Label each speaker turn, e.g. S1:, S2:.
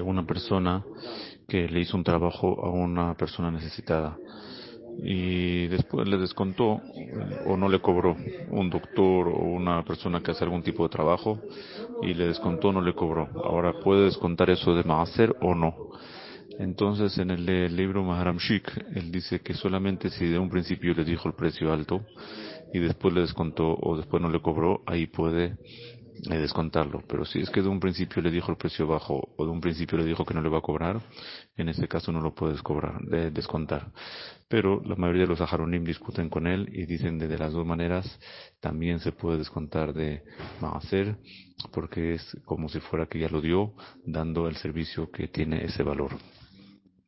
S1: una persona que le hizo un trabajo a una persona necesitada y después le descontó o no le cobró un doctor o una persona que hace algún tipo de trabajo y le descontó no le cobró. Ahora, ¿puede descontar eso de Maaser o no? Entonces, en el libro Maharam Shik, él dice que solamente si de un principio le dijo el precio alto y después le descontó o después no le cobró, ahí puede eh, descontarlo. Pero si es que de un principio le dijo el precio bajo o de un principio le dijo que no le va a cobrar, en ese caso no lo puedes cobrar, de descontar. Pero la mayoría de los ajaronim discuten con él y dicen de, de las dos maneras también se puede descontar de maaser porque es como si fuera que ya lo dio dando el servicio que tiene ese valor.